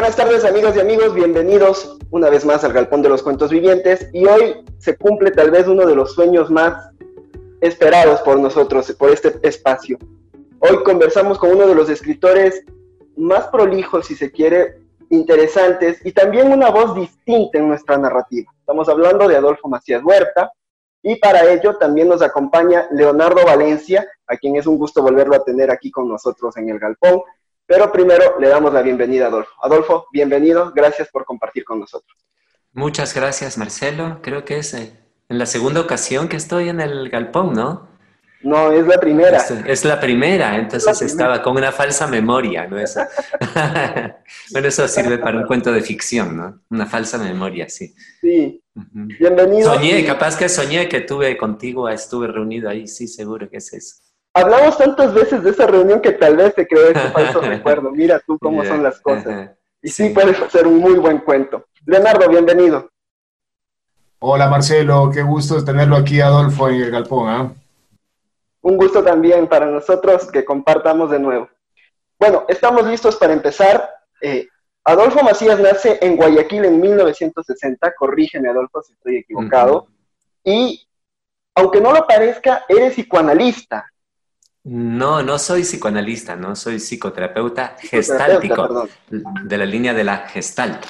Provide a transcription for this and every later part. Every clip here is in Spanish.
Buenas tardes amigos y amigos, bienvenidos una vez más al Galpón de los Cuentos Vivientes y hoy se cumple tal vez uno de los sueños más esperados por nosotros, por este espacio. Hoy conversamos con uno de los escritores más prolijos, si se quiere, interesantes y también una voz distinta en nuestra narrativa. Estamos hablando de Adolfo Macías Huerta y para ello también nos acompaña Leonardo Valencia, a quien es un gusto volverlo a tener aquí con nosotros en el Galpón. Pero primero le damos la bienvenida a Adolfo. Adolfo, bienvenido, gracias por compartir con nosotros. Muchas gracias, Marcelo. Creo que es eh, en la segunda ocasión que estoy en el galpón, ¿no? No, es la primera. Es, la primera, entonces estaba con una falsa memoria, ¿no? Eso. bueno, eso sirve para un cuento de ficción, ¿no? Una falsa memoria, sí. Sí. Bienvenido. Soñé, capaz que soñé que tuve contigo, estuve reunido ahí, sí, seguro que es eso. Hablamos tantas veces de esa reunión que tal vez se creó ese falso recuerdo. Mira tú cómo son las cosas. Y sí, puedes hacer un muy buen cuento. Leonardo, bienvenido. Hola Marcelo, qué gusto tenerlo aquí, Adolfo, en el Galpón. ¿ah? Un gusto también para nosotros que compartamos de nuevo. Bueno, estamos listos para empezar. Eh, Adolfo Macías nace en Guayaquil en 1960, corrígeme Adolfo si estoy equivocado, y aunque no lo parezca, eres psicoanalista. No, no soy psicoanalista, no soy psicoterapeuta gestáltico, de la línea de la gestalt.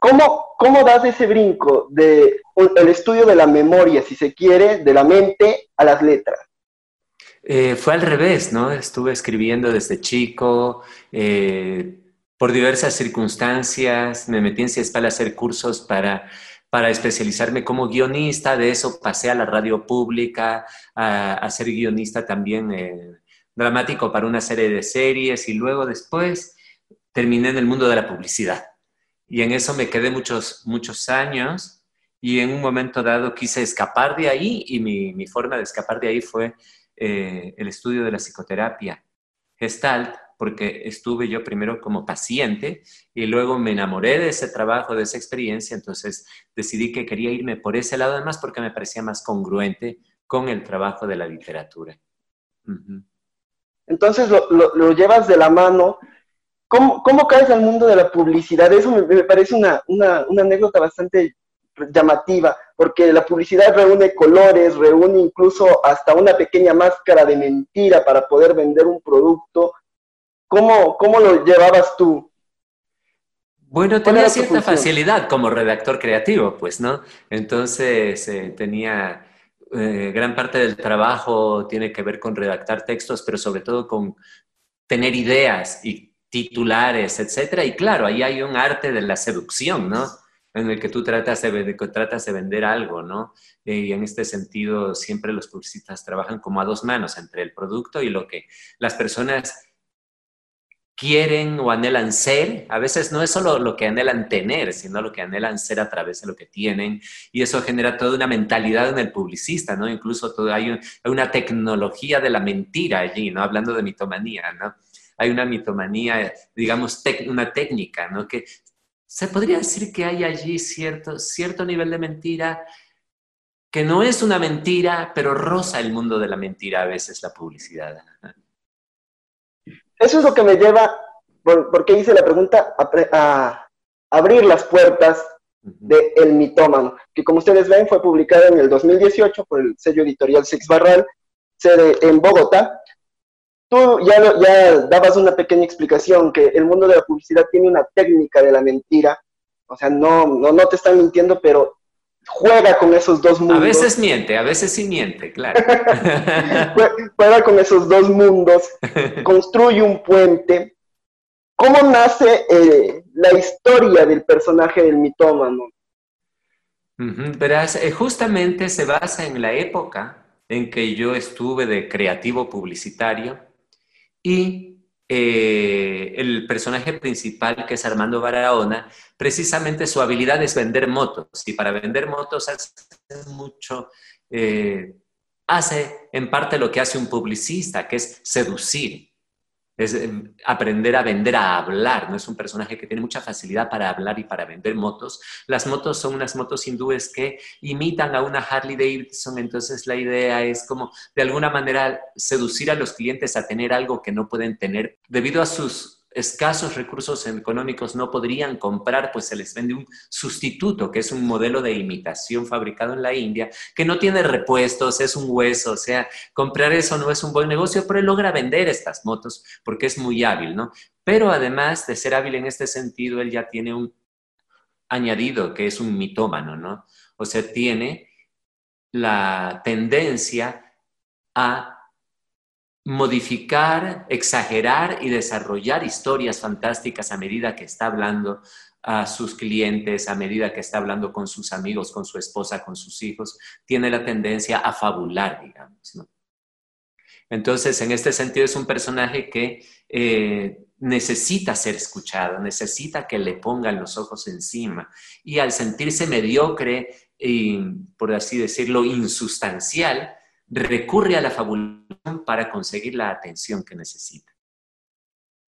¿Cómo, ¿Cómo das ese brinco de el estudio de la memoria, si se quiere, de la mente a las letras? Eh, fue al revés, ¿no? Estuve escribiendo desde chico, eh, por diversas circunstancias, me metí en CIESPAL a hacer cursos para para especializarme como guionista, de eso pasé a la radio pública, a, ser guionista también eh, dramático para una serie de series y luego después terminé en el mundo de la publicidad. Y en eso me quedé muchos, muchos años y en un momento dado quise escapar de ahí y mi, forma de escapar de ahí fue eh, el estudio de la psicoterapia gestalt porque estuve yo primero como paciente y luego me enamoré de ese trabajo, de esa experiencia, entonces decidí que quería irme por ese lado además porque me parecía más congruente con el trabajo de la literatura. Entonces lo, llevas de la mano. ¿Cómo, caes al mundo de la publicidad? Eso me, parece una, una, una anécdota bastante llamativa, porque la publicidad reúne colores, reúne incluso hasta una pequeña máscara de mentira para poder vender un producto ¿Cómo, cómo lo llevabas tú? Bueno, tenía cierta facilidad como redactor creativo, pues, ¿no? Entonces eh, tenía eh, gran parte del trabajo tiene que ver con redactar textos, pero sobre todo con tener ideas y titulares, etcétera. Y claro, ahí hay un arte de la seducción, ¿no? En el que tú tratas de, tratas de vender algo, ¿no? Y en este sentido, siempre los publicistas trabajan como a dos manos entre el producto y lo que las personas quieren o anhelan ser. A veces no es solo lo que anhelan tener, sino lo que anhelan ser a través de lo que tienen. Y eso genera toda una mentalidad en el publicista, ¿no? Incluso todo, hay, una tecnología de la mentira allí, ¿no? Hablando de mitomanía, ¿no? Hay una mitomanía, digamos, una técnica, ¿no? Que se podría decir que hay allí cierto, cierto nivel de mentira que no es una mentira, pero roza el mundo de la mentira a veces la publicidad. Eso es lo que me lleva, porque hice la pregunta, a, abrir las puertas de El Mitómano, que como ustedes ven fue publicado en el 2018 por el sello editorial Six Barral, sede en Bogotá. Tú ya, ya dabas una pequeña explicación, que el mundo de la publicidad tiene una técnica de la mentira, o sea, no, no, no te están mintiendo, pero juega con esos dos mundos. A veces miente, a veces sí miente, claro. juega con esos dos mundos, construye un puente. ¿Cómo nace eh, la historia del personaje del mitómano? Verás, eh, justamente se basa en la época en que yo estuve de creativo publicitario y eh, el personaje principal, que es Armando Barahona, precisamente su habilidad es vender motos y para vender motos hace mucho... Eh, hace en parte lo que hace un publicista, que es seducir es em, aprender a vender, a hablar, ¿no? Es un personaje que tiene mucha facilidad para hablar y para vender motos. Las motos son unas motos hindúes que imitan a una Harley Davidson, entonces la idea es como de alguna manera seducir a los clientes a tener algo que no pueden tener debido a sus escasos recursos económicos no podrían comprar, pues se les vende un sustituto, que es un modelo de imitación fabricado en la India, que no tiene repuestos, es un hueso, o sea, comprar eso no es un buen negocio, pero él logra vender estas motos porque es muy hábil, ¿no? Pero además de ser hábil en este sentido, él ya tiene un añadido, que es un mitómano, ¿no? O sea, tiene la tendencia a modificar, exagerar y desarrollar historias fantásticas a medida que está hablando a sus clientes, a medida que está hablando con sus amigos, con su esposa, con sus hijos, tiene la tendencia a fabular, digamos. Entonces, en este sentido, es un personaje que eh, necesita ser escuchado, necesita que le pongan los ojos encima. Y al sentirse mediocre y, por así decirlo, insustancial, recurre a la fabulación para conseguir la atención que necesita.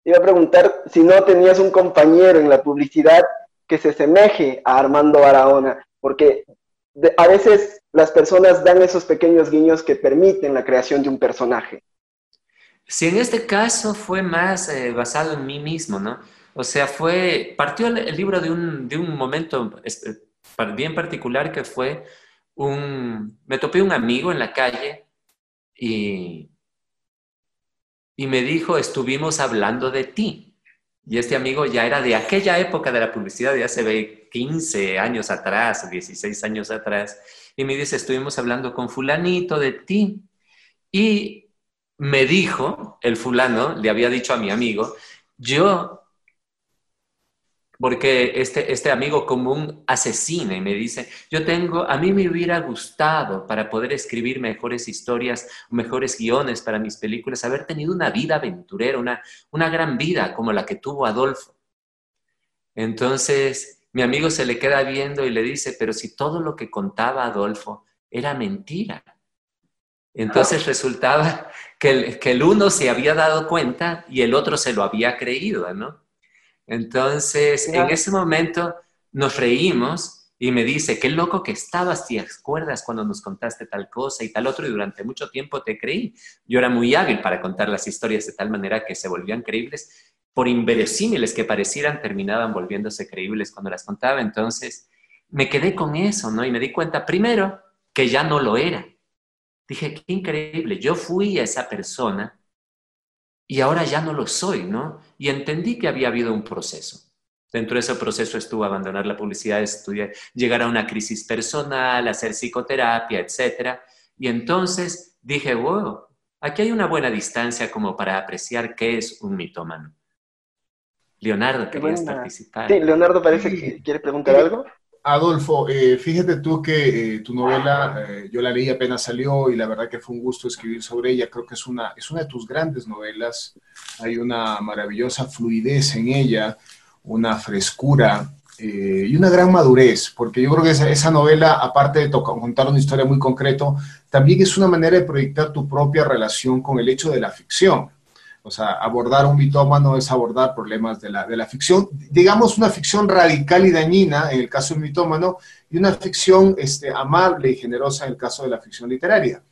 Iba a preguntar si no tenías un compañero en la publicidad que se semeje a Armando Barahona, porque a veces las personas dan esos pequeños guiños que permiten la creación de un personaje. Sí, en este caso fue más eh, basado en mí mismo, ¿no? O sea, fue, partió el, libro de un, de un momento bien particular que fue me topé un amigo en la calle y, y me dijo, estuvimos hablando de ti. Y este amigo ya era de aquella época de la publicidad, ya se ve 15 años atrás, 16 años atrás, y me dice, estuvimos hablando con fulanito de ti. Y me dijo, el fulano le había dicho a mi amigo, yo porque este, este amigo común asesina y me dice, yo tengo, a mí me hubiera gustado para poder escribir mejores historias, mejores guiones para mis películas, haber tenido una vida aventurera, una, una gran vida como la que tuvo Adolfo. Entonces, mi amigo se le queda viendo y le dice, pero si todo lo que contaba Adolfo era mentira. Entonces resultaba que el, que el uno se había dado cuenta y el otro se lo había creído, ¿no? Entonces, en ese momento nos reímos y me dice, qué loco que estabas, ¿te acuerdas cuando nos contaste tal cosa y tal otro? Y durante mucho tiempo te creí. Yo era muy hábil para contar las historias de tal manera que se volvían creíbles. Por inverosímiles que parecieran, terminaban volviéndose creíbles cuando las contaba. Entonces, me quedé con eso, ¿no? Y me di cuenta, primero, que ya no lo era. Dije, qué increíble. Yo fui a esa persona y ahora ya no lo soy, ¿no? Y entendí que había habido un proceso. Dentro de ese proceso estuvo abandonar la publicidad, estudiar, llegar a una crisis personal, hacer psicoterapia, etc. Y entonces dije, wow, aquí hay una buena distancia como para apreciar qué es un mitómano. Leonardo, querías participar. Sí, Leonardo parece que quiere preguntar algo. Adolfo, eh, fíjate tú que eh, tu novela, eh, yo la leí apenas salió y la verdad que fue un gusto escribir sobre ella. Creo que es una, es una de tus grandes novelas. Hay una maravillosa fluidez en ella, una frescura y una gran madurez, porque yo creo que esa, esa novela, aparte de contar una historia muy concreto, también es una manera de proyectar tu propia relación con el hecho de la ficción. O sea, abordar un mitómano es abordar problemas de la, de la ficción, digamos una ficción radical y dañina en el caso del mitómano y una ficción este, amable y generosa en el caso de la ficción literaria.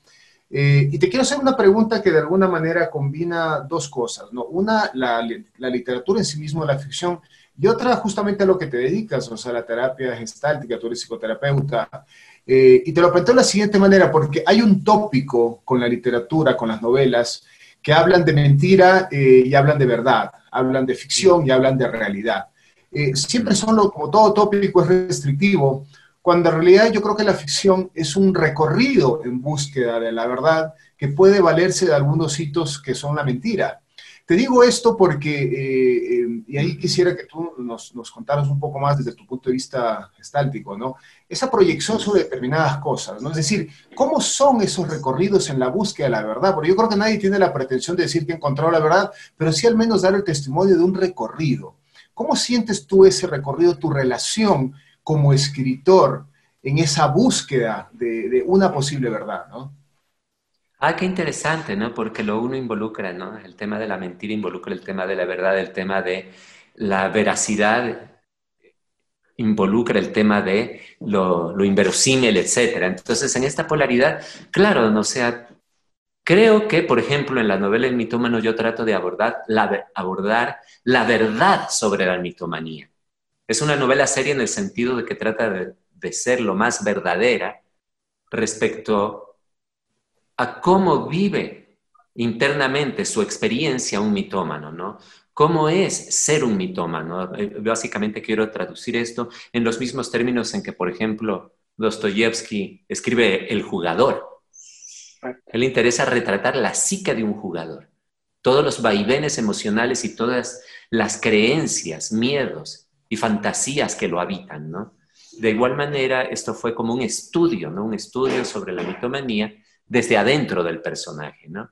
Eh, y te quiero hacer una pregunta que de alguna manera combina dos cosas, ¿no? Una, la, la literatura en sí mismo, la ficción, y otra justamente a lo que te dedicas, o sea, la terapia gestáltica, tú eres psicoterapeuta. Eh, y te lo planteo de la siguiente manera, porque hay un tópico con la literatura, con las novelas, que hablan de mentira eh, y hablan de verdad, hablan de ficción y hablan de realidad. Eh, siempre son, lo, como todo tópico, es restrictivo, cuando en realidad yo creo que la ficción es un recorrido en búsqueda de la verdad que puede valerse de algunos hitos que son la mentira. Te digo esto porque, eh, y ahí quisiera que tú nos, nos, contaras un poco más desde tu punto de vista estáltico, ¿no? Esa proyección sobre determinadas cosas, ¿no? Es decir, ¿cómo son esos recorridos en la búsqueda de la verdad? Porque yo creo que nadie tiene la pretensión de decir que ha encontrado la verdad, pero sí al menos dar el testimonio de un recorrido. ¿Cómo sientes tú ese recorrido, tu relación como escritor en esa búsqueda de, una posible verdad, ¿no? Ah, qué interesante, ¿no? Porque lo uno involucra, ¿no? El tema de la mentira involucra el tema de la verdad, el tema de la veracidad involucra el tema de lo, inverosímil, etc. Entonces, en esta polaridad, claro, no sea, creo que, por ejemplo, en la novela El mitómano yo trato de abordar la, abordar la verdad sobre la mitomanía. Es una novela seria en el sentido de que trata de, de ser lo más verdadera respecto a cómo vive internamente su experiencia un mitómano, ¿no? ¿Cómo es ser un mitómano? Eh, básicamente quiero traducir esto en los mismos términos en que, por ejemplo, Dostoyevsky escribe El jugador. Él interesa retratar la psique de un jugador, todos los vaivenes emocionales y todas las creencias, miedos y fantasías que lo habitan, ¿no? De igual manera, esto fue como un estudio, ¿no? Un estudio sobre la mitomanía desde adentro del personaje, ¿no?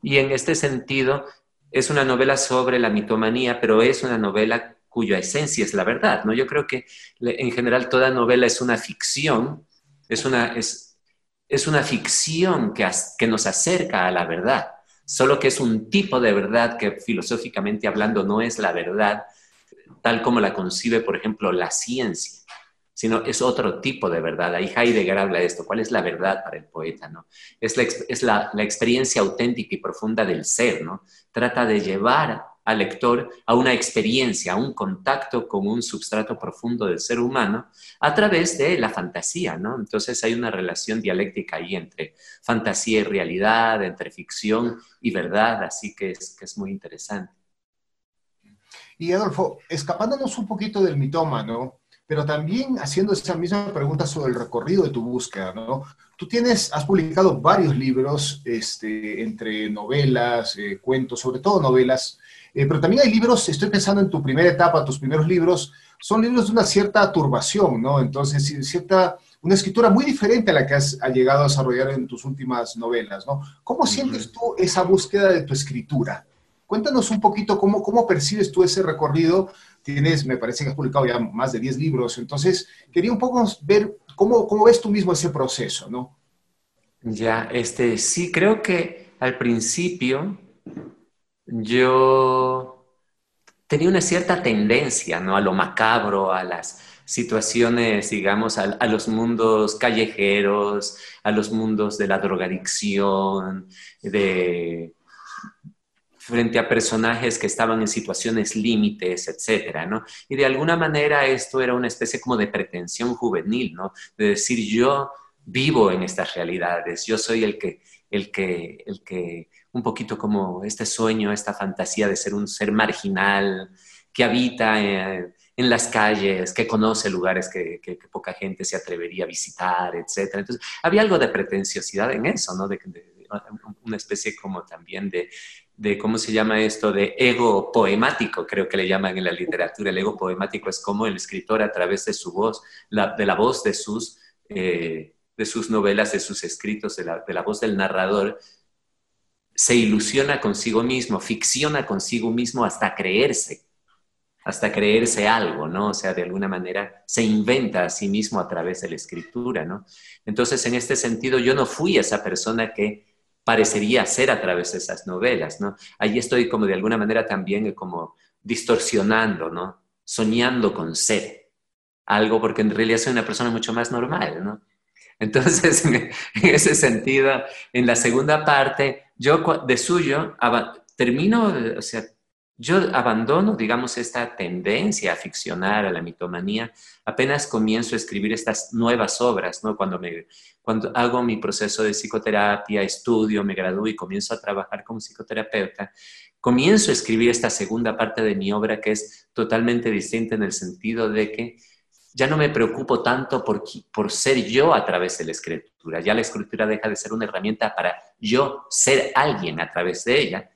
Y en este sentido, es una novela sobre la mitomanía, pero es una novela cuya esencia es la verdad, ¿no? Yo creo que en general toda novela es una ficción, es una, es, es una ficción que, que nos acerca a la verdad, solo que es un tipo de verdad que filosóficamente hablando no es la verdad tal como la concibe, por ejemplo, la ciencia sino es otro tipo de verdad. Ahí Heidegger habla de esto. ¿Cuál es la verdad para el poeta? ¿no? Es, la, es la, la, experiencia auténtica y profunda del ser. ¿no? Trata de llevar al lector a una experiencia, a un contacto con un substrato profundo del ser humano a través de la fantasía. ¿no? Entonces hay una relación dialéctica ahí entre fantasía y realidad, entre ficción y verdad, así que es, que es muy interesante. Y Adolfo, escapándonos un poquito del mitómano, pero también haciendo esa misma pregunta sobre el recorrido de tu búsqueda, ¿no? Tú tienes, has publicado varios libros, este, entre novelas, eh, cuentos, sobre todo novelas, eh, pero también hay libros, estoy pensando en tu primera etapa, tus primeros libros, son libros de una cierta turbación, ¿no? Entonces, cierta, una escritura muy diferente a la que has llegado a desarrollar en tus últimas novelas, ¿no? ¿Cómo sientes tú esa búsqueda de tu escritura? Cuéntanos un poquito cómo, cómo percibes tú ese recorrido tienes, me parece que has publicado ya más de 10 libros, entonces quería un poco ver cómo, ves tú mismo ese proceso, ¿no? Ya, este, sí, creo que al principio yo tenía una cierta tendencia, ¿no? A lo macabro, a las situaciones, digamos, a, los mundos callejeros, a los mundos de la drogadicción, de, frente a personajes que estaban en situaciones límites, etcétera, ¿no? Y de alguna manera esto era una especie como de pretensión juvenil, ¿no? De decir yo vivo en estas realidades, yo soy el que, el que, el que, un poquito como este sueño, esta fantasía de ser un ser marginal que habita en, las calles, que conoce lugares que, poca gente se atrevería a visitar, etcétera. Entonces, había algo de pretenciosidad en eso, ¿no? una especie como también de de, ¿cómo se llama esto? De ego poemático, creo que le llaman en la literatura. El ego poemático es como el escritor a través de su voz, de la voz de sus, eh, de sus novelas, de sus escritos, de la, de la voz del narrador, se ilusiona consigo mismo, ficciona consigo mismo hasta creerse, hasta creerse algo, ¿no? O sea, de alguna manera se inventa a sí mismo a través de la escritura, ¿no? Entonces, en este sentido, yo no fui esa persona que parecería ser a través de esas novelas, ¿no? Allí estoy como de alguna manera también como distorsionando, ¿no? Soñando con ser algo porque en realidad soy una persona mucho más normal, ¿no? Entonces, en ese sentido, en la segunda parte, yo de suyo termino, o sea, yo abandono, digamos, esta tendencia a ficcionar, a la mitomanía, apenas comienzo a escribir estas nuevas obras, ¿no? Cuando, me, cuando hago mi proceso de psicoterapia, estudio, me gradúo y comienzo a trabajar como psicoterapeuta, comienzo a escribir esta segunda parte de mi obra que es totalmente distinta en el sentido de que ya no me preocupo tanto por, por ser yo a través de la escritura, ya la escritura deja de ser una herramienta para yo ser alguien a través de ella,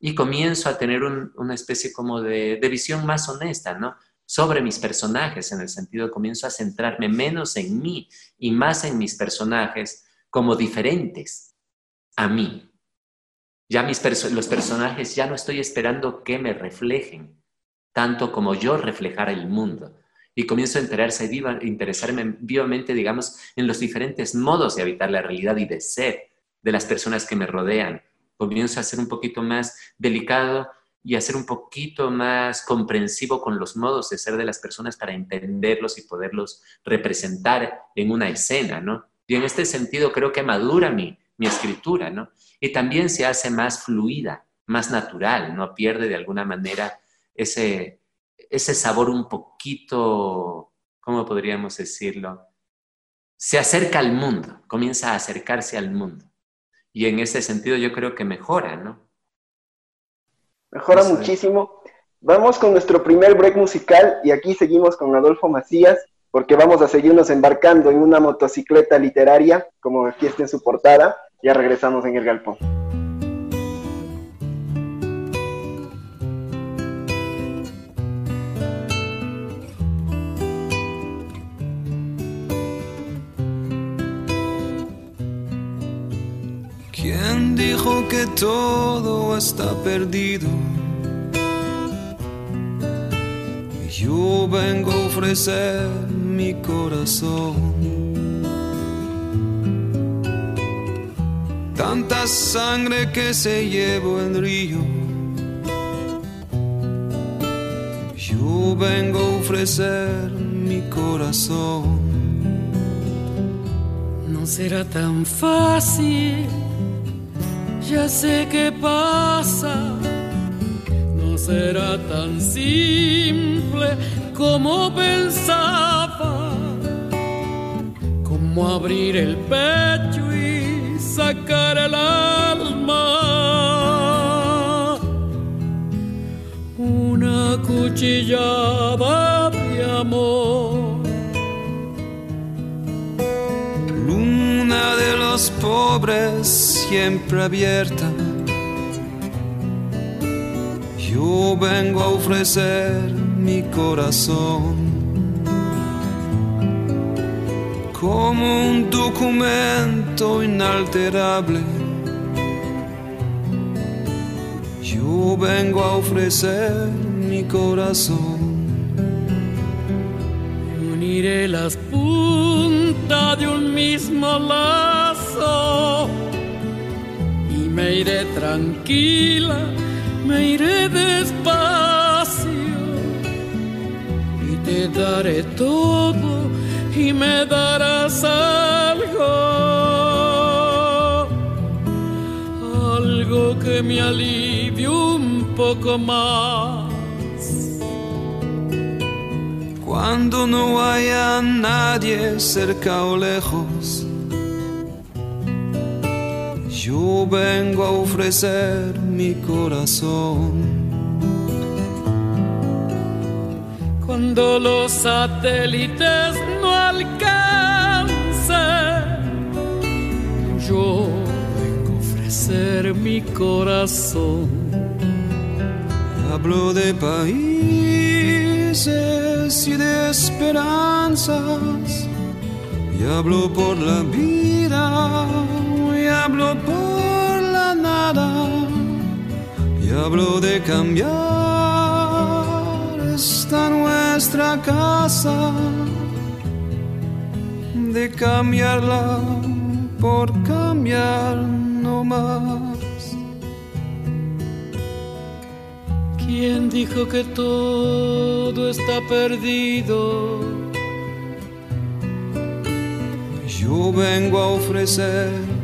y comienzo a tener una especie como de, visión más honesta, ¿no? sobre mis personajes, en el sentido comienzo a centrarme menos en mí y más en mis personajes como diferentes a mí. Ya mis los personajes ya no estoy esperando que me reflejen, tanto como yo reflejar el mundo. Y comienzo a enterarse, interesarme vivamente, digamos, en los diferentes modos de habitar la realidad y de ser de las personas que me rodean. Comienzo a ser un poquito más delicado y a ser un poquito más comprensivo con los modos de ser de las personas para entenderlos y poderlos representar en una escena, ¿no? Y en este sentido creo que madura mi, mi escritura, ¿no? Y también se hace más fluida, más natural, ¿no? Pierde de alguna manera ese, ese sabor un poquito, ¿cómo podríamos decirlo? Se acerca al mundo, comienza a acercarse al mundo. Y en ese sentido yo creo que mejora, ¿no? Mejora muchísimo. Vamos con nuestro primer break musical y aquí seguimos con Adolfo Macías porque vamos a seguirnos embarcando en una motocicleta literaria, como aquí está en su portada. Ya regresamos en el galpón. Dijo que todo está perdido? Yo vengo a ofrecer mi corazón tanta sangre que se llevó el río. Yo vengo a ofrecer mi corazón. No será tan fácil, ya sé qué pasa. No será tan simple como pensaba, como abrir el pecho sacar el alma. Una cuchillada de amor. Luna de los pobres siempre abierta. Yo vengo a ofrecer mi corazón como un documento inalterable. Yo vengo a ofrecer mi corazón. Uniré las puntas de un mismo lazo me iré tranquila, me iré despacio y te daré todo y me darás algo, algo que me alivie un poco más. Cuando no haya nadie cerca o lejos, yo vengo a ofrecer mi corazón. Cuando los satélites no alcancen, yo vengo a ofrecer mi corazón. Hablo de países y de esperanzas, y hablo por la vida, hablo por la nada, y hablo de cambiar esta nuestra casa, de cambiarla por cambiar no más. ¿Quién dijo que todo está perdido? Yo vengo a ofrecer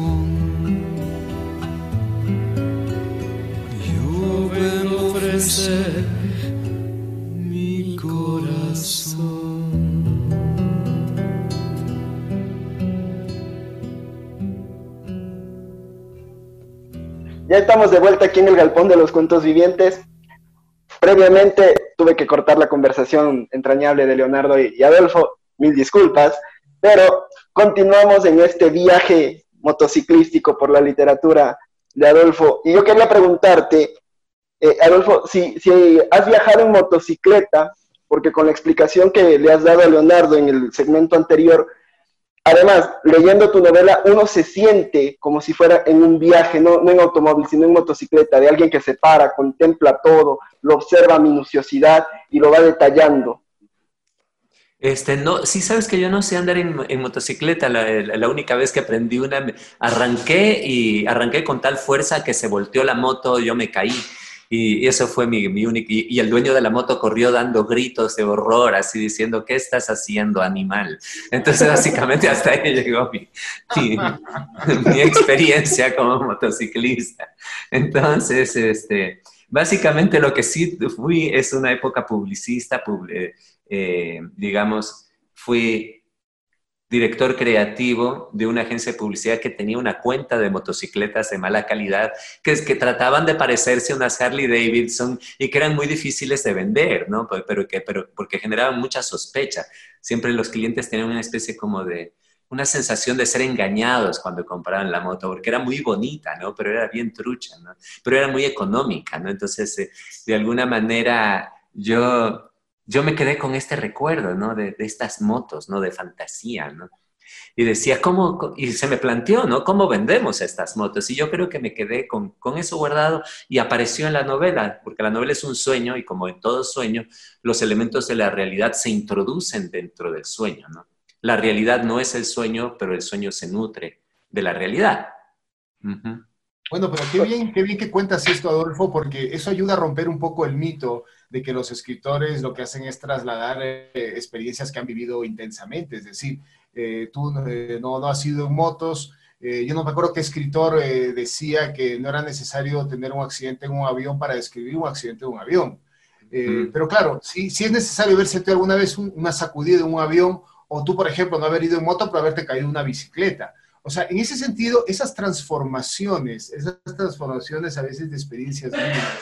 Estamos de vuelta aquí en el Galpón de los Cuentos Vivientes. previamente tuve que cortar la conversación entrañable de Leonardo y Adolfo, mil disculpas, pero continuamos en este viaje motociclístico por la literatura de Adolfo. Y yo quería preguntarte, eh, Adolfo, si, si has viajado en motocicleta, porque con la explicación que le has dado a Leonardo en el segmento anterior, además, leyendo tu novela, uno se siente como si fuera en un viaje, no, en automóvil, sino en motocicleta, de alguien que se para, contempla todo, lo observa minuciosidad y lo va detallando. Este, no, sí sabes que yo no sé andar en, motocicleta. La, única vez que aprendí una, arranqué y arranqué con tal fuerza que se volteó la moto, yo me caí. Y, eso fue mi, mi único. Y, el dueño de la moto corrió dando gritos de horror, así diciendo, ¿qué estás haciendo, animal? Entonces, básicamente, hasta ahí llegó mi, mi, experiencia como motociclista. Entonces, este, básicamente lo que sí fui es una época publicista, eh, digamos, fui director creativo de una agencia de publicidad que tenía una cuenta de motocicletas de mala calidad, que, que trataban de parecerse a unas Harley Davidson y que eran muy difíciles de vender, ¿no? Pero, pero porque generaban mucha sospecha. Siempre los clientes tenían una especie como de, una sensación de ser engañados cuando compraban la moto, porque era muy bonita, ¿no? Pero era bien trucha, ¿no? Pero era muy económica, ¿no? Entonces, eh, de alguna manera, yo yo me quedé con este recuerdo, ¿no? De, estas motos, ¿no? De fantasía, ¿no? Y decía, ¿cómo? Y se me planteó, ¿no? ¿Cómo vendemos estas motos? Y yo creo que me quedé con, con, eso guardado y apareció en la novela, porque la novela es un sueño y como en todo sueño, los elementos de la realidad se introducen dentro del sueño. La realidad no es el sueño, pero el sueño se nutre de la realidad. Bueno, pero qué bien, qué bien que cuentas esto, Adolfo, porque eso ayuda a romper un poco el mito de que los escritores lo que hacen es trasladar eh, experiencias que han vivido intensamente. Es decir, eh, tú eh, no, no, has sido en motos. yo no me acuerdo qué escritor decía que no era necesario tener un accidente en un avión para describir un accidente en un avión. Pero claro, si, si es necesario verse alguna vez una sacudida en un avión o tú, por ejemplo, no haber ido en moto, pero haberte caído en una bicicleta. O sea, en ese sentido, esas transformaciones, esas transformaciones a veces de experiencias mínimas,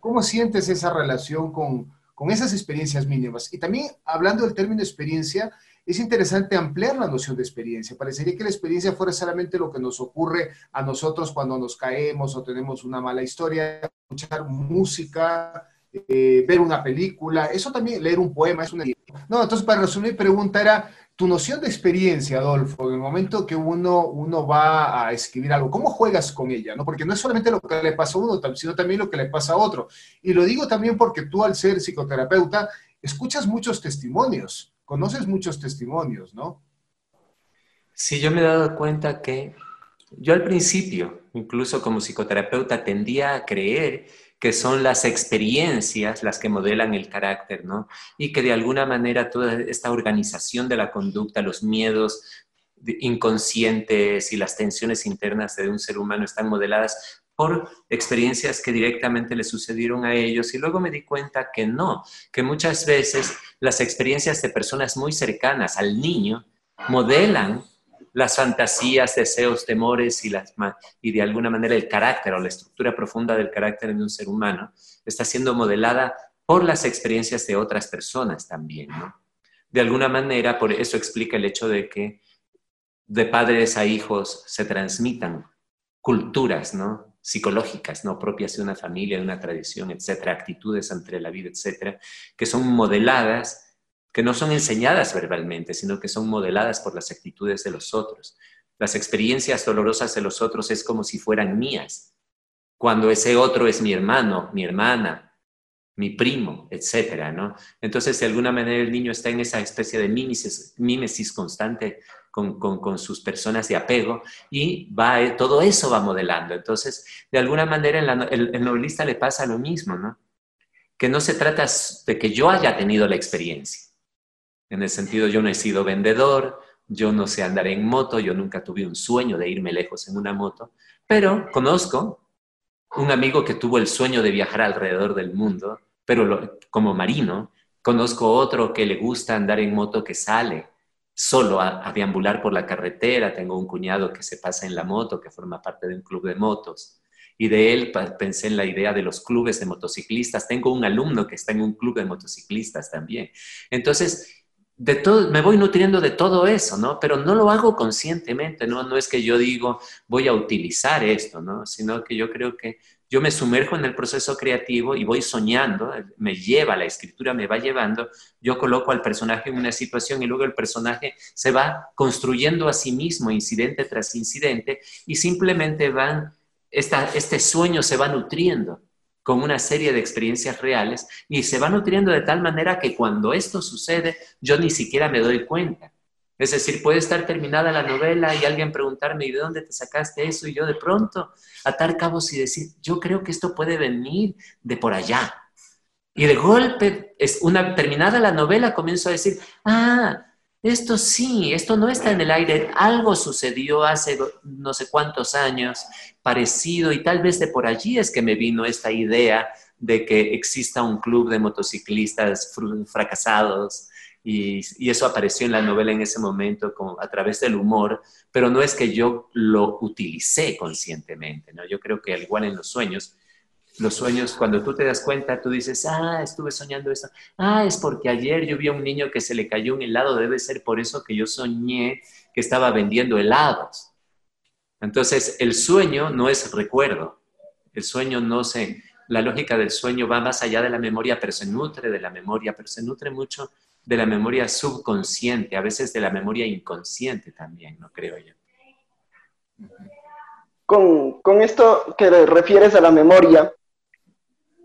¿cómo sientes esa relación con, con esas experiencias mínimas? Y también, hablando del término experiencia, es interesante ampliar la noción de experiencia. Parecería que la experiencia fuera solamente lo que nos ocurre a nosotros cuando nos caemos o tenemos una mala historia, escuchar música, eh, ver una película, eso también, leer un poema, es una... No, entonces para resumir, mi pregunta era, tu noción de experiencia, Adolfo, en el momento que uno, uno va a escribir algo, ¿cómo juegas con ella? ¿no? Porque no es solamente lo que le pasa a uno, sino también lo que le pasa a otro. Y lo digo también porque tú, al ser psicoterapeuta, escuchas muchos testimonios, conoces muchos testimonios, ¿no? Sí, yo me he dado cuenta que yo al principio, incluso como psicoterapeuta, tendía a creer que son las experiencias las que modelan el carácter, ¿no? Y que de alguna manera toda esta organización de la conducta, los miedos inconscientes y las tensiones internas de un ser humano están modeladas por experiencias que directamente le sucedieron a ellos y luego me di cuenta que no, que muchas veces las experiencias de personas muy cercanas al niño modelan las fantasías, deseos, temores y, de alguna manera el carácter o la estructura profunda del carácter en un ser humano está siendo modelada por las experiencias de otras personas también. De alguna manera, por eso explica el hecho de que de padres a hijos se transmitan culturas, ¿no? psicológicas, ¿no? propias de una familia, de una tradición, etcétera, actitudes ante la vida, etcétera, que son modeladas que no son enseñadas verbalmente, sino que son modeladas por las actitudes de los otros. Las experiencias dolorosas de los otros es como si fueran mías, cuando ese otro es mi hermano, mi hermana, mi primo, etcétera, ¿no? Entonces, de alguna manera, el niño está en esa especie de mímesis, constante con, sus personas de apego y va, todo eso va modelando. Entonces, de alguna manera, el, el novelista le pasa lo mismo, ¿no? Que no se trata de que yo haya tenido la experiencia, en el sentido, yo no he sido vendedor, yo no sé andar en moto, yo nunca tuve un sueño de irme lejos en una moto, pero conozco un amigo que tuvo el sueño de viajar alrededor del mundo, pero como marino, conozco otro que le gusta andar en moto que sale solo a, a, deambular por la carretera, tengo un cuñado que se pasa en la moto, que forma parte de un club de motos. Y de él pensé en la idea de los clubes de motociclistas. Tengo un alumno que está en un club de motociclistas también. Entonces, de todo, me voy nutriendo de todo eso, ¿no? Pero no lo hago conscientemente, ¿no? No es que yo digo, voy a utilizar esto, ¿no? Sino que yo creo que yo me sumerjo en el proceso creativo y voy soñando, me lleva, la escritura me va llevando, yo coloco al personaje en una situación y luego el personaje se va construyendo a sí mismo, incidente tras incidente, y simplemente van, este sueño se va nutriendo con una serie de experiencias reales y se va nutriendo de tal manera que cuando esto sucede yo ni siquiera me doy cuenta. Es decir, puede estar terminada la novela y alguien preguntarme, ¿y de dónde te sacaste eso? Y yo de pronto atar cabos y decir, yo creo que esto puede venir de por allá. Y de golpe, es una, terminada la novela, comienzo a decir, ah, esto sí, esto no está en el aire, algo sucedió hace no sé cuántos años, parecido, y tal vez de por allí es que me vino esta idea de que exista un club de motociclistas fracasados y, eso apareció en la novela en ese momento como a través del humor, pero no es que yo lo utilicé conscientemente, ¿no? Yo creo que al igual en los sueños, los sueños, cuando tú te das cuenta, tú dices, ah, estuve soñando eso, ah, es porque ayer yo vi a un niño que se le cayó un helado, debe ser por eso que yo soñé que estaba vendiendo helados. Entonces, el sueño no es recuerdo, el sueño no se, la lógica del sueño va más allá de la memoria, pero se nutre de la memoria, pero se nutre mucho de la memoria subconsciente, a veces de la memoria inconsciente también, ¿no creo yo? Con, con esto que refieres a la memoria,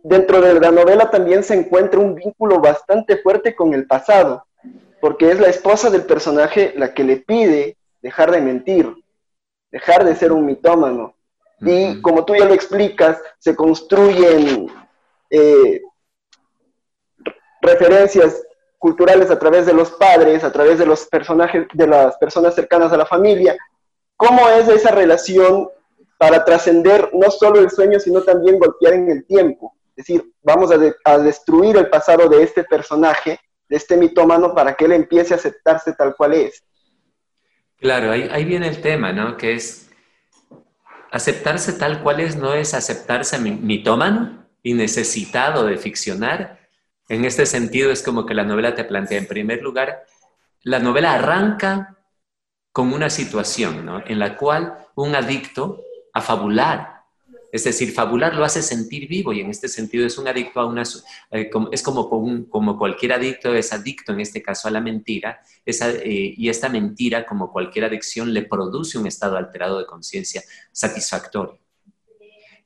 dentro de la novela también se encuentra un vínculo bastante fuerte con el pasado, porque es la esposa del personaje la que le pide dejar de mentir, dejar de ser un mitómano. Y como tú ya lo explicas, se construyen eh, referencias culturales a través de los padres, a través de los personajes, de las personas cercanas a la familia. ¿Cómo es esa relación para trascender no solo el sueño, sino también golpear en el tiempo? Decir, vamos a, destruir el pasado de este personaje, de este mitómano, para que él empiece a aceptarse tal cual es. Claro, ahí, ahí viene el tema, ¿no? Que es aceptarse tal cual es, no es aceptarse mitómano y necesitado de ficcionar, en este sentido es como que la novela te plantea, en primer lugar, la novela arranca con una situación ¿no? en la cual un adicto a fabular, es decir, fabular lo hace sentir vivo y en este sentido es un adicto a una, eh, es como, como cualquier adicto es adicto en este caso a la mentira eh, y esta mentira como cualquier adicción le produce un estado alterado de conciencia satisfactorio.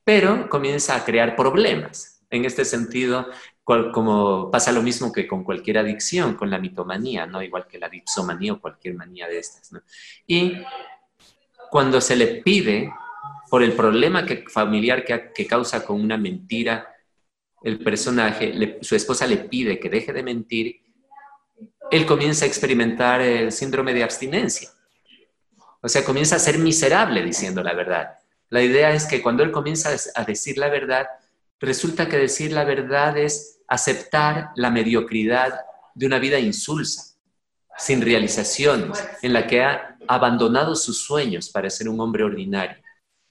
Pero comienza a crear problemas. En este sentido, como pasa lo mismo que con cualquier adicción, con la mitomanía, ¿no? Igual que la dipsomanía o cualquier manía de estas. Y cuando se le pide, por el problema familiar que, causa con una mentira, el personaje, su esposa le pide que deje de mentir, él comienza a experimentar el síndrome de abstinencia. O sea, comienza a ser miserable diciendo la verdad. La idea es que cuando él comienza a decir la verdad, resulta que decir la verdad es aceptar la mediocridad de una vida insulsa, sin realizaciones, en la que ha abandonado sus sueños para ser un hombre ordinario.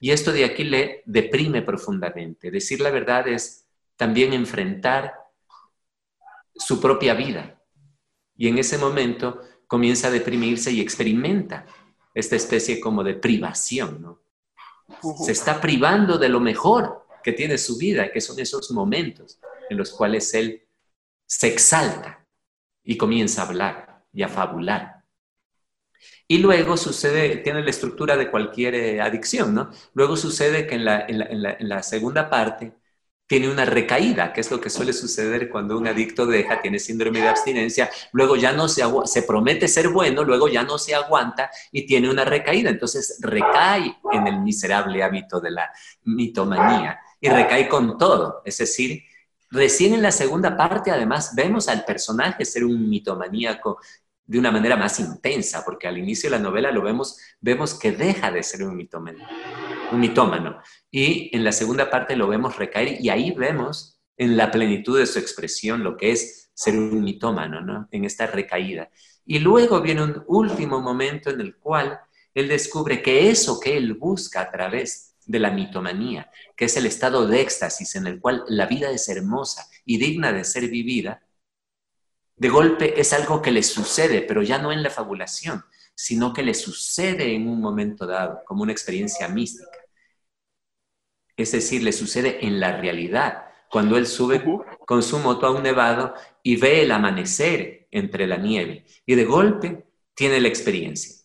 Y esto de aquí le deprime profundamente. Decir la verdad es también enfrentar su propia vida. Y en ese momento comienza a deprimirse y experimenta esta especie como de privación. Se está privando de lo mejor que tiene su vida, que son esos momentos en los cuales él se exalta y comienza a hablar y a fabular. Y luego sucede, tiene la estructura de cualquier eh, adicción, ¿no? Luego sucede que en la, en la segunda parte tiene una recaída, que es lo que suele suceder cuando un adicto deja, tiene síndrome de abstinencia, luego ya no se, se promete ser bueno, luego ya no se aguanta y tiene una recaída, entonces recae en el miserable hábito de la mitomanía y recae con todo. Es decir, recién en la segunda parte, además, vemos al personaje ser un mitomaníaco de una manera más intensa, porque al inicio de la novela lo vemos, vemos que deja de ser un mitómano, un mitómano. Y en la segunda parte lo vemos recaer y ahí vemos en la plenitud de su expresión lo que es ser un mitómano, ¿no? En esta recaída. Y luego viene un último momento en el cual él descubre que eso que él busca a través de la mitomanía, que es el estado de éxtasis en el cual la vida es hermosa y digna de ser vivida, de golpe es algo que le sucede, pero ya no en la fabulación, sino que le sucede en un momento dado, como una experiencia mística. Es decir, le sucede en la realidad, cuando él sube con su moto a un nevado y ve el amanecer entre la nieve, y de golpe tiene la experiencia.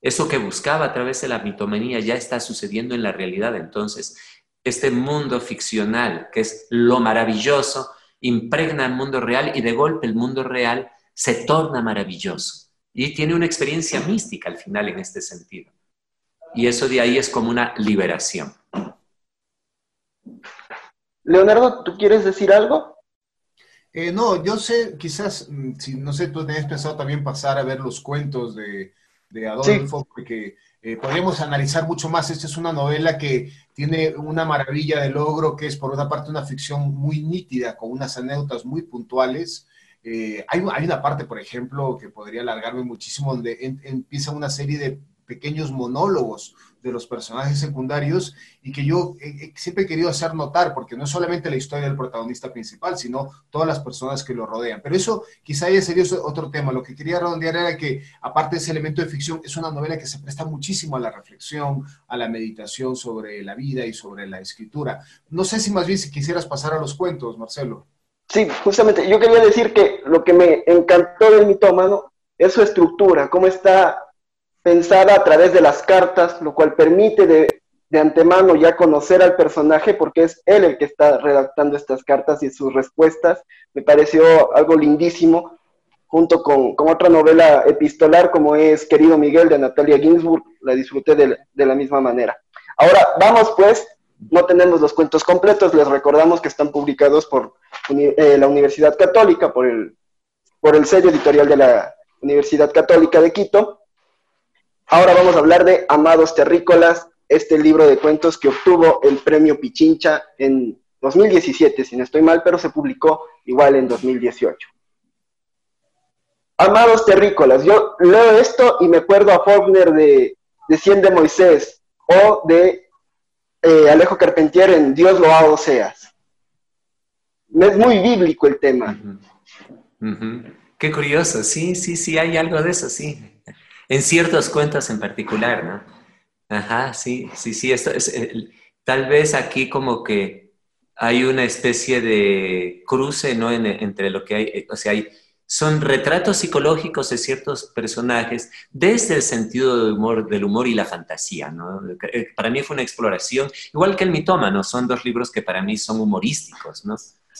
Eso que buscaba a través de la mitomanía ya está sucediendo en la realidad. Entonces, este mundo ficcional, que es lo maravilloso, impregna el mundo real y de golpe el mundo real se torna maravilloso. Y tiene una experiencia mística al final en este sentido. Y eso de ahí es como una liberación. Leonardo, ¿tú quieres decir algo? Eh, no, yo sé, quizás, mm, si no sé, tú tenías pensado también pasar a ver los cuentos de, de Adolfo, porque eh, podríamos analizar mucho más. Esta es una novela que tiene una maravilla de logro, que es por una parte una ficción muy nítida, con unas anécdotas muy puntuales. Eh, hay, hay, una parte, por ejemplo, que podría alargarme muchísimo, donde empieza una serie de pequeños monólogos de los personajes secundarios y que yo siempre he querido hacer notar, porque no es solamente la historia del protagonista principal, sino todas las personas que lo rodean. Pero eso quizá ya sería otro tema. Lo que quería redondear era que, aparte de ese elemento de ficción, es una novela que se presta muchísimo a la reflexión, a la meditación sobre la vida y sobre la escritura. No sé si más bien si quisieras pasar a los cuentos, Marcelo. Sí, justamente. Yo quería decir que lo que me encantó del mitómano es su estructura, cómo está pensada a través de las cartas, lo cual permite de, de, antemano ya conocer al personaje porque es él el que está redactando estas cartas y sus respuestas. Me pareció algo lindísimo, junto con, con otra novela epistolar como es Querido Miguel de Natalia Ginsburg, la disfruté de, de la misma manera. Ahora, vamos pues, no tenemos los cuentos completos, les recordamos que están publicados por eh, la Universidad Católica, por el, por el sello editorial de la Universidad Católica de Quito, Ahora vamos a hablar de Amados Terrícolas, este libro de cuentos que obtuvo el premio Pichincha en 2017, si no estoy mal, pero se publicó igual en 2018. Amados Terrícolas, yo leo esto y me acuerdo a Faulkner de, de Cien de Moisés o de eh, Alejo Carpentier en Dios loado seas. Es muy bíblico el tema. Qué curioso, sí, sí, sí, hay algo de eso, sí en ciertos cuentos en particular, ¿no? Ajá, sí, sí, sí, es, tal vez aquí como que hay una especie de cruce, ¿no? entre lo que hay, eh, o sea, hay, son retratos psicológicos de ciertos personajes desde el sentido del humor, del humor y la fantasía, ¿no? Eh, para mí fue una exploración, igual que el mitómano, son dos libros que para mí son humorísticos, ¿no?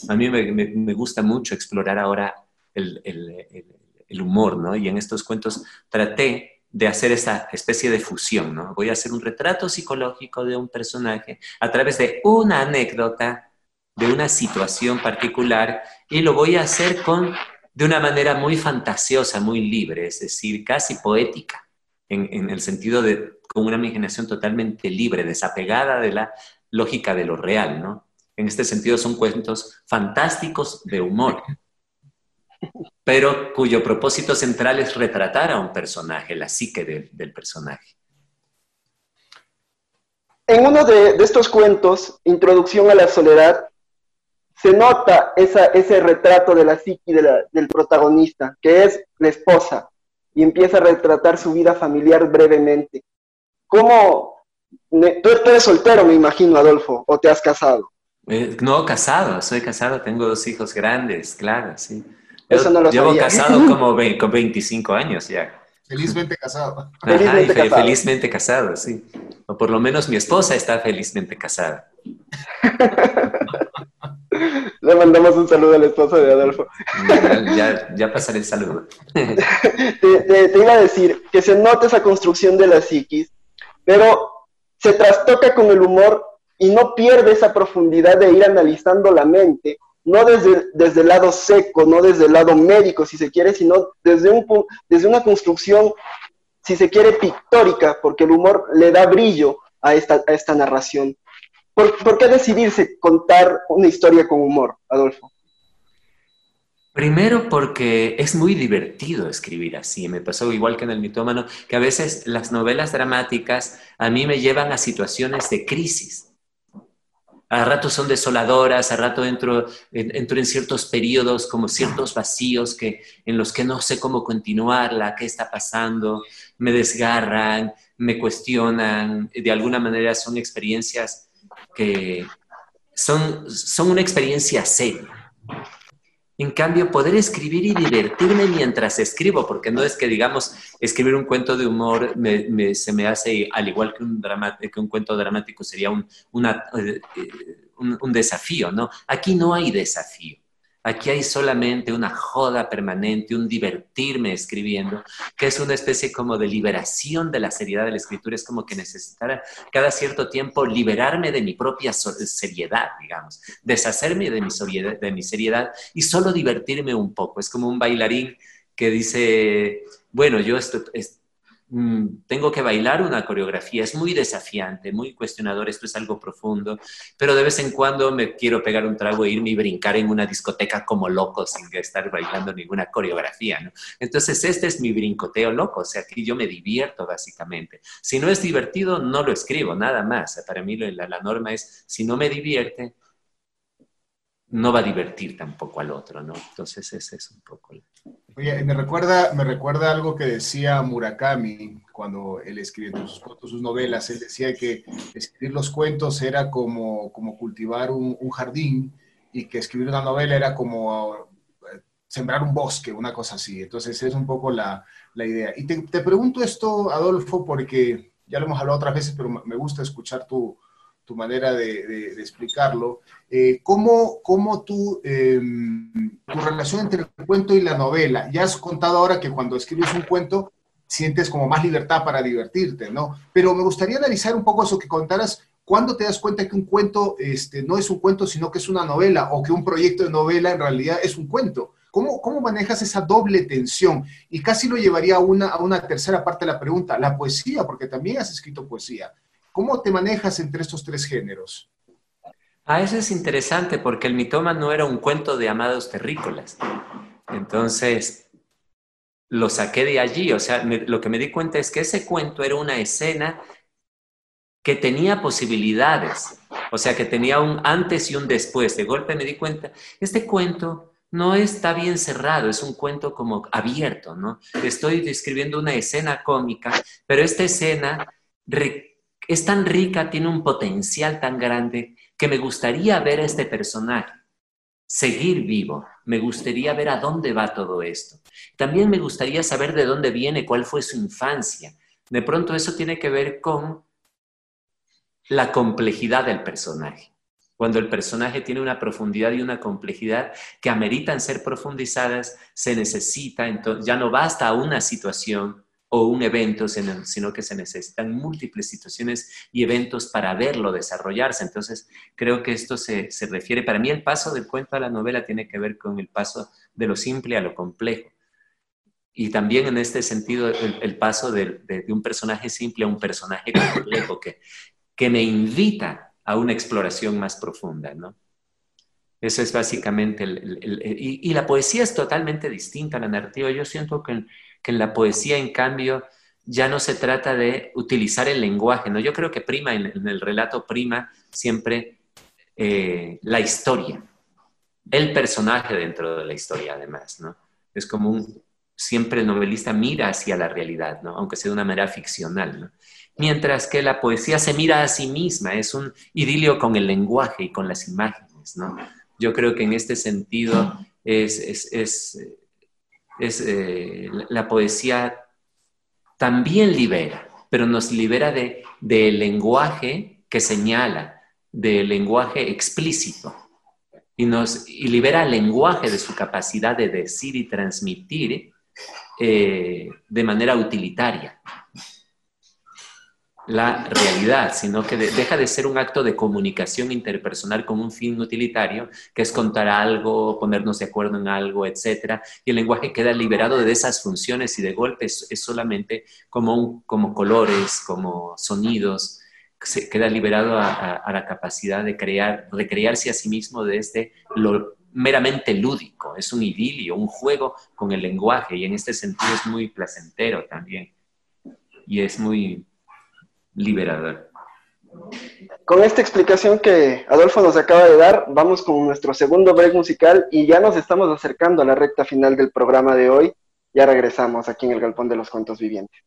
A mí me, me, gusta mucho explorar ahora el, el el humor, ¿no? Y en estos cuentos traté de hacer esa especie de fusión, ¿no? Voy a hacer un retrato psicológico de un personaje a través de una anécdota, de una situación particular, y lo voy a hacer con, de una manera muy fantasiosa, muy libre, es decir, casi poética, en, en el sentido de con una imaginación totalmente libre, desapegada de la lógica de lo real, ¿no? En este sentido son cuentos fantásticos de humor, pero cuyo propósito central es retratar a un personaje, la psique del personaje. En uno de, estos cuentos, Introducción a la Soledad, se nota ese retrato de la psique del protagonista, que es la esposa, y empieza a retratar su vida familiar brevemente. ¿Cómo? Tú eres soltero, me imagino, Adolfo, o te has casado. Eh, no, casado, soy casado, tengo dos hijos grandes, claro, sí. Eso no lo Llevo casado como con 25 años ya. Felizmente casado. felizmente, casado. felizmente casado, sí. O por lo menos mi esposa está felizmente casada. Le mandamos un saludo a la esposa de Adolfo. Ya, ya pasaré el saludo. te, iba a decir que se nota esa construcción de la psiquis, pero se trastoca con el humor y no pierde esa profundidad de ir analizando la mente no desde, desde el lado seco, no desde el lado médico, si se quiere, sino desde, un, desde una construcción, si se quiere, pictórica, porque el humor le da brillo a esta, a esta narración. ¿Por, qué decidirse contar una historia con humor, Adolfo? Primero porque es muy divertido escribir así. Me pasó igual que en el mitómano, que a veces las novelas dramáticas a mí me llevan a situaciones de crisis. A rato son desoladoras, a rato entro, entro en ciertos periodos como ciertos vacíos que, en los que no sé cómo continuarla, qué está pasando, me desgarran, me cuestionan, de alguna manera son experiencias que son, son una experiencia seria. En cambio, poder escribir y divertirme mientras escribo, porque no es que, digamos, escribir un cuento de humor se me hace, al igual que un, que un cuento dramático, sería un, eh, eh, un desafío, ¿no? Aquí no hay desafío. Aquí hay solamente una joda permanente, un divertirme escribiendo, que es una especie como de liberación de la seriedad de la escritura. Es como que necesitara cada cierto tiempo liberarme de mi propia seriedad, digamos, deshacerme de mi, seriedad, de mi seriedad y solo divertirme un poco. Es como un bailarín que dice, bueno, yo estoy, tengo que bailar una coreografía, es muy desafiante, muy cuestionador, esto es algo profundo, pero de vez en cuando me quiero pegar un trago e irme y brincar en una discoteca como loco sin estar bailando ninguna coreografía. Entonces, este es mi brincoteo loco, o sea, que yo me divierto básicamente. Si no es divertido, no lo escribo, nada más. Para mí la, la norma es, si no me divierte, no va a divertir tampoco al otro, ¿no? Entonces ese es un poco... Oye, me recuerda, me recuerda algo que decía Murakami cuando él escribió sus, sus novelas. Él decía que escribir los cuentos era como, como cultivar un, jardín y que escribir una novela era como eh, sembrar un bosque, una cosa así. Entonces es un poco la, la idea. Y te, te, pregunto esto, Adolfo, porque ya lo hemos hablado otras veces, pero me gusta escuchar tu, tu manera de, explicarlo. Eh, ¿cómo, cómo tú, em, tu relación entre el cuento y la novela? Ya has contado ahora que cuando escribes un cuento sientes como más libertad para divertirte, ¿no? Pero me gustaría analizar un poco eso que contaras. ¿Cuándo te das cuenta que un cuento este, no es un cuento, sino que es una novela, o que un proyecto de novela en realidad es un cuento? ¿Cómo, ¿Cómo, manejas esa doble tensión? Y casi lo llevaría a una, a una tercera parte de la pregunta, la poesía, porque también has escrito poesía. ¿Cómo te manejas entre estos tres géneros? Ah, eso es interesante porque el mitoma no era un cuento de amados terrícolas. Entonces, lo saqué de allí. O sea, lo que me di cuenta es que ese cuento era una escena que tenía posibilidades. O sea, que tenía un antes y un después. De golpe me di cuenta, este cuento no está bien cerrado, es un cuento como abierto, ¿no? Estoy describiendo una escena cómica, pero esta escena es tan rica, tiene un potencial tan grande que me gustaría ver a este personaje seguir vivo. Me gustaría ver a dónde va todo esto. También me gustaría saber de dónde viene, cuál fue su infancia. De pronto eso tiene que ver con la complejidad del personaje. Cuando el personaje tiene una profundidad y una complejidad que ameritan ser profundizadas, se necesita, entonces ya no basta una situación un evento, sino que se necesitan múltiples situaciones y eventos para verlo desarrollarse. Entonces, creo que esto se, refiere, para mí el paso del cuento a la novela tiene que ver con el paso de lo simple a lo complejo. Y también en este sentido, el, paso de, un personaje simple a un personaje complejo que, que me invita a una exploración más profunda, ¿no? Eso es básicamente el... y, la poesía es totalmente distinta a la narrativa. Yo siento que que en la poesía, en cambio, ya no se trata de utilizar el lenguaje, ¿no? Yo creo que prima, en, el relato prima siempre eh, la historia, el personaje dentro de la historia, además, ¿no? Es como un, siempre el novelista mira hacia la realidad, ¿no? Aunque sea de una manera ficcional, ¿no? Mientras que la poesía se mira a sí misma, es un idilio con el lenguaje y con las imágenes, ¿no? Yo creo que en este sentido es, es es, eh, la poesía también libera, pero nos libera de, del lenguaje que señala, del lenguaje explícito, y nos y libera el lenguaje de su capacidad de decir y transmitir eh, de manera utilitaria la realidad, sino que deja de ser un acto de comunicación interpersonal con un fin utilitario, que es contar algo, ponernos de acuerdo en algo, etc. Y el lenguaje queda liberado de esas funciones y de golpes es solamente como, como colores, como sonidos, se queda liberado a, la capacidad de crear, recrearse a sí mismo desde lo, meramente lúdico, es un idilio, un juego con el lenguaje y en este sentido es muy placentero también y es muy liberador. Con esta explicación que Adolfo nos acaba de dar, vamos con nuestro segundo break musical y ya nos estamos acercando a la recta final del programa de hoy. Ya regresamos aquí en el Galpón de los Cuentos Vivientes.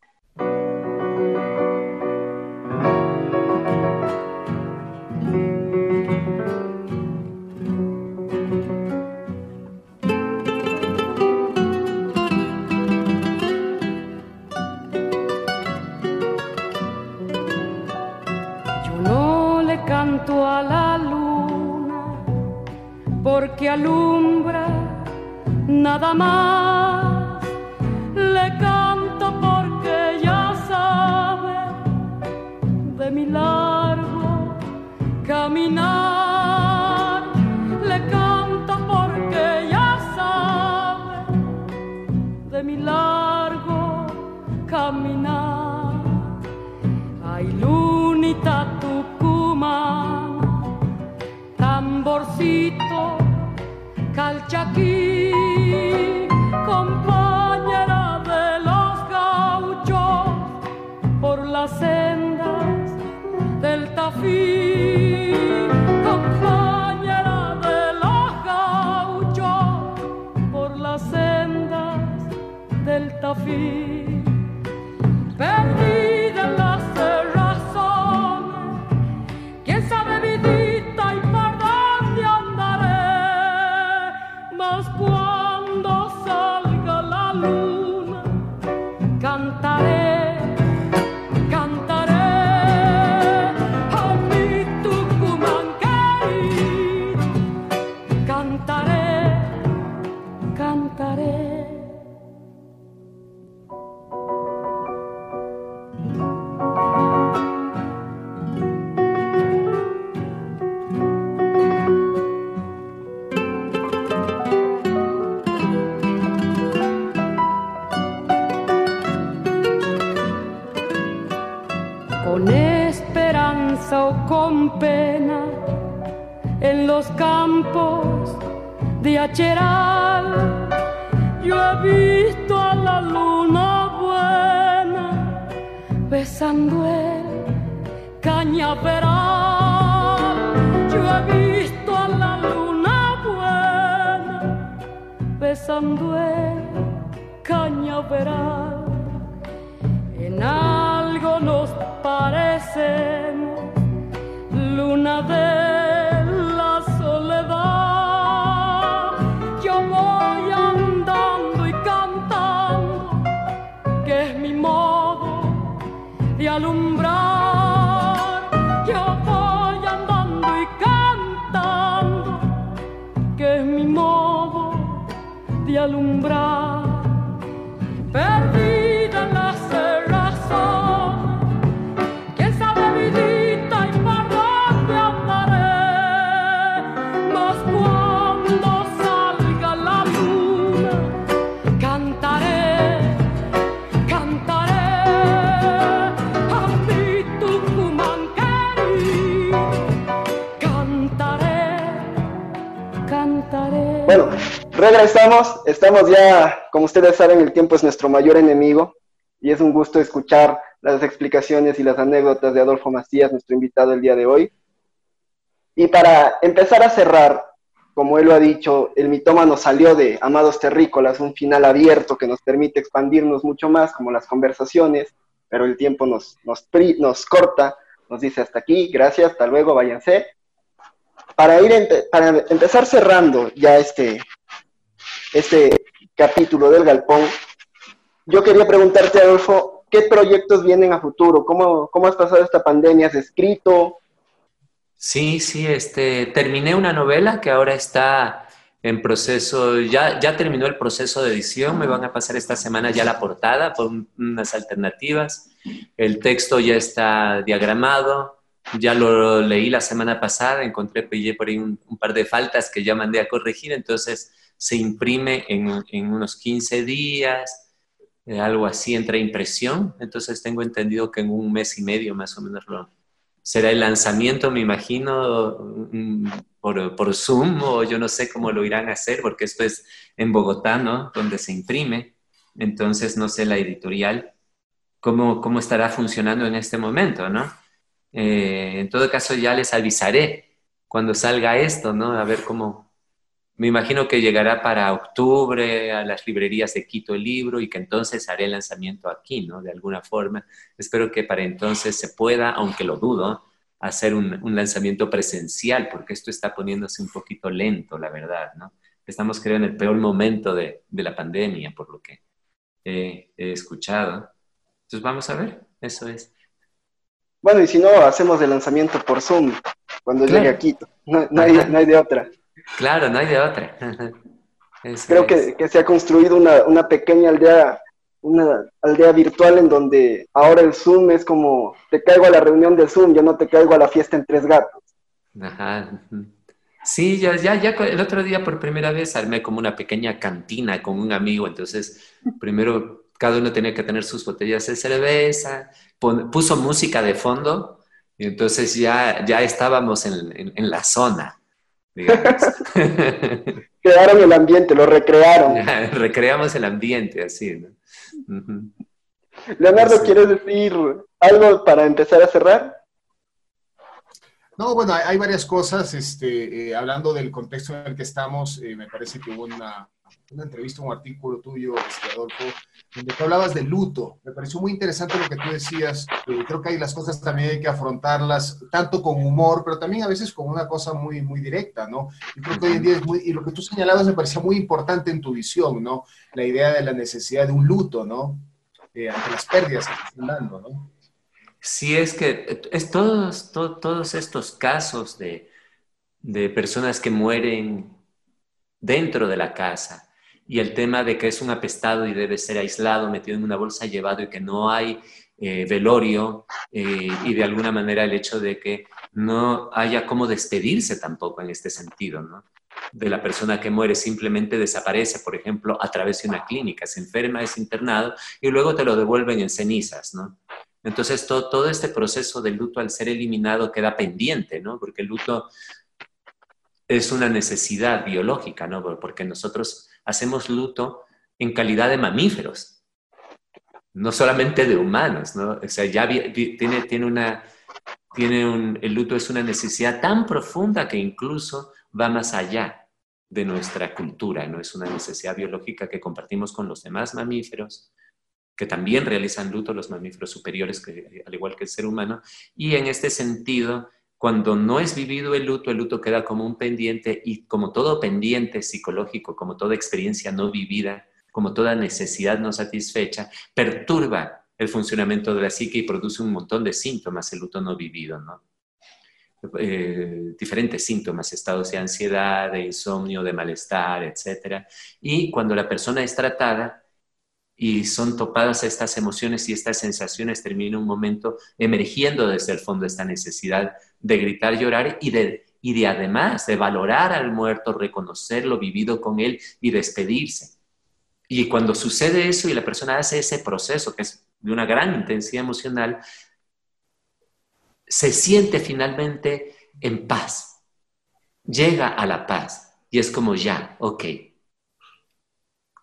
Regresamos. Estamos ya, como ustedes saben, el tiempo es nuestro mayor enemigo y es un gusto escuchar las explicaciones y las anécdotas de Adolfo Macías, nuestro invitado el día de hoy. Y para empezar a cerrar, como él lo ha dicho, el mitómano salió de Amados Terrícolas, un final abierto que nos permite expandirnos mucho más, como las conversaciones, pero el tiempo nos, nos, corta, nos dice hasta aquí, gracias, hasta luego, váyanse para, ir para empezar cerrando ya este, este capítulo del galpón, yo quería preguntarte, Adolfo, ¿qué proyectos vienen a futuro? ¿Cómo, cómo has pasado esta pandemia? ¿Has escrito? Sí, sí, este, terminé una novela que ahora está en proceso, ya, ya terminó el proceso de edición, me van a pasar esta semana ya la portada con unas alternativas, el texto ya está diagramado, ya lo leí la semana pasada, encontré pillé por ahí un, par de faltas que ya mandé a corregir, entonces se imprime en, en unos 15 días, eh, algo así, entre impresión, entonces tengo entendido que en un mes y medio más o menos lo, será el lanzamiento, me imagino, mm, por, por, Zoom o yo no sé cómo lo irán a hacer, porque esto es en Bogotá, ¿no? Donde se imprime. Entonces, no sé la editorial, cómo, cómo estará funcionando en este momento, ¿no? Eh, en todo caso, ya les avisaré cuando salga esto, ¿no? A ver cómo... Me imagino que llegará para octubre a las librerías de Quito el libro y que entonces haré el lanzamiento aquí, ¿no? De alguna forma. Espero que para entonces se pueda, aunque lo dudo, hacer un, lanzamiento presencial, porque esto está poniéndose un poquito lento, la verdad, ¿no? Estamos, creo, en el peor momento de, la pandemia, por lo que he escuchado. Entonces, vamos a ver, eso es. Bueno, y si no, hacemos el lanzamiento por Zoom cuando llegue a Quito. No, hay, de otra. Claro, no hay de otra. Creo que, se ha construido una, pequeña aldea, una aldea virtual en donde ahora el Zoom es como, te caigo a la reunión del Zoom, yo no te caigo a la fiesta en tres gatos. Ajá. Sí, ya, ya, ya el otro día por primera vez armé como una pequeña cantina con un amigo, entonces primero cada uno tenía que tener sus botellas de cerveza, puso música de fondo y entonces ya, ya estábamos en, la zona. Crearon el ambiente, lo recrearon. recreamos el ambiente, así. Leonardo, ¿quieres decir algo para empezar a cerrar? No, bueno, hay, varias cosas. Este, eh, hablando del contexto en el que estamos, eh, me parece que hubo una, una entrevista, un artículo tuyo, este, Adolfo, donde tú hablabas de luto. Me pareció muy interesante lo que tú decías. creo que hay las cosas también hay que afrontarlas, tanto con humor, pero también a veces con una cosa muy, muy directa, ¿no? Y creo que hoy en día es muy, y lo que tú señalabas me parecía muy importante en tu visión, ¿no? La idea de la necesidad de un luto, ¿no? Eh, ante las pérdidas que están dando, ¿no? Sí, es que es todos, estos casos de personas que mueren dentro de la casa, y el tema de que es un apestado y debe ser aislado, metido en una bolsa, llevado y que no hay eh, velorio eh, y de alguna manera el hecho de que no haya cómo despedirse tampoco en este sentido, ¿no? De la persona que muere simplemente desaparece, por ejemplo, a través de una clínica, se enferma, es internado y luego te lo devuelven en cenizas, ¿no? Entonces todo, todo este proceso del luto al ser eliminado queda pendiente, ¿no? Porque el luto es una necesidad biológica, ¿no? Porque nosotros hacemos luto en calidad de mamíferos, no solamente de humanos, ¿no? O sea, ya tiene, tiene una, tiene un, el luto es una necesidad tan profunda que incluso va más allá de nuestra cultura, ¿no? Es una necesidad biológica que compartimos con los demás mamíferos, que también realizan luto los mamíferos superiores, al igual que el ser humano, y en este sentido cuando no es vivido el luto, el luto queda como un pendiente y como todo pendiente psicológico, como toda experiencia no vivida, como toda necesidad no satisfecha, perturba el funcionamiento de la psique y produce un montón de síntomas el luto no vivido, ¿no? Eh, diferentes síntomas, estados de ansiedad, de insomnio, de malestar, etc. Y cuando la persona es tratada, y son topadas estas emociones y estas sensaciones, termina un momento emergiendo desde el fondo esta necesidad de gritar, llorar y de, y de además de valorar al muerto, reconocer lo vivido con él y despedirse. Y cuando sucede eso y la persona hace ese proceso, que es de una gran intensidad emocional, se siente finalmente en paz, llega a la paz y es como ya, ok,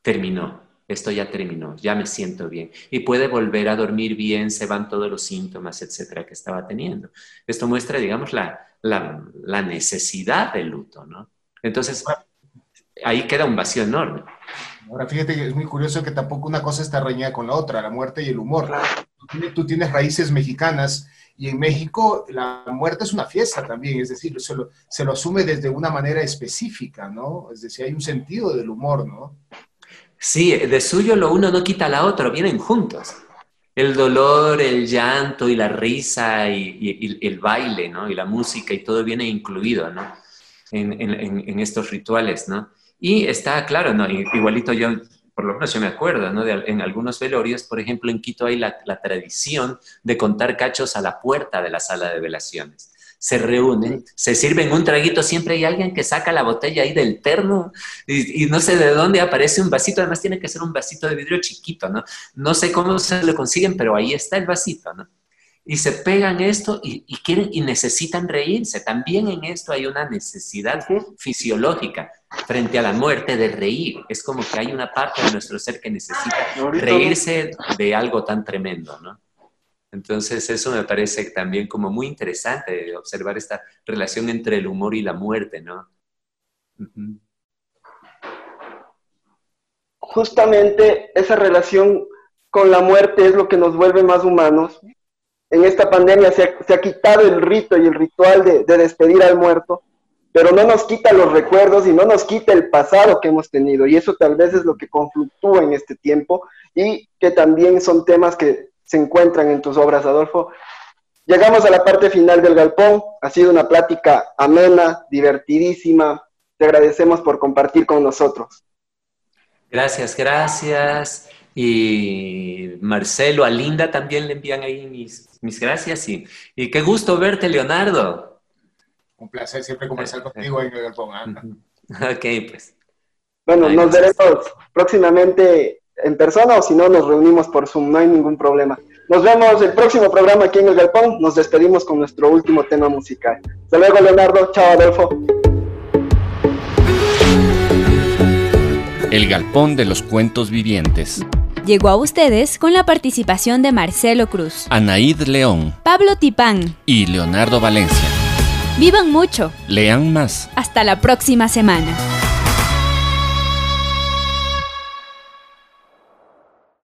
terminó esto ya terminó, ya me siento bien. Y puede volver a dormir bien, se van todos los síntomas, etcétera, que estaba teniendo. Esto muestra, digamos, la, la, necesidad del luto, ¿no? Entonces, ahí queda un vacío enorme. Ahora, fíjate que es muy curioso que tampoco una cosa está reñida con la otra, la muerte y el humor. Tú tienes raíces mexicanas y en México la muerte es una fiesta también, es decir, se lo, se lo asume desde una manera específica, ¿no? Es decir, hay un sentido del humor, ¿no? Sí, de suyo lo uno no quita la otro, vienen juntos. El dolor, el llanto y la risa y, el baile, ¿no? Y la música y todo viene incluido, ¿no? En, estos rituales, ¿no? Y está claro, ¿no? Igualito yo, por lo menos yo me acuerdo, ¿no? en algunos velorios, por ejemplo, en Quito hay la tradición de contar cachos a la puerta de la sala de velaciones se reúnen, se sirven un traguito, siempre hay alguien que saca la botella ahí del terno y, no sé de dónde aparece un vasito, además tiene que ser un vasito de vidrio chiquito, ¿no? No sé cómo se lo consiguen, pero ahí está el vasito, ¿no? y se pegan esto y, quieren y necesitan reírse. También en esto hay una necesidad fisiológica frente a la muerte de reír. Es como que hay una parte de nuestro ser que necesita reírse de algo tan tremendo, ¿no? Entonces eso me parece también como muy interesante observar esta relación entre el humor y la muerte, ¿no? Justamente esa relación con la muerte es lo que nos vuelve más humanos en esta pandemia se ha, quitado el rito y el ritual de, despedir al muerto, pero no nos quita los recuerdos y no nos quita el pasado que hemos tenido. Y eso tal vez es lo que confluctúa en este tiempo y que también son temas que se encuentran en tus obras, Adolfo. Llegamos a la parte final del galpón. Ha sido una plática amena, divertidísima. Te agradecemos por compartir con nosotros. Gracias, gracias. Y Marcelo, a Linda también le envían ahí mis, mis gracias y, y qué gusto verte, Leonardo. Un placer siempre conversar contigo en el galpón. Ok, pues. Bueno, nos veremos próximamente en persona o si no, nos reunimos por Zoom, no hay ningún problema. Nos vemos el próximo programa aquí en el Galpón. Nos despedimos con nuestro último tema musical. Hasta luego, Leonardo. Chao, Adolfo. El Galpón de los Cuentos Vivientes llegó a ustedes con la participación de Marcelo Cruz, Anaíd León, Pablo Tipán y Leonardo Valencia. Vivan mucho. Lean más. Hasta la próxima semana.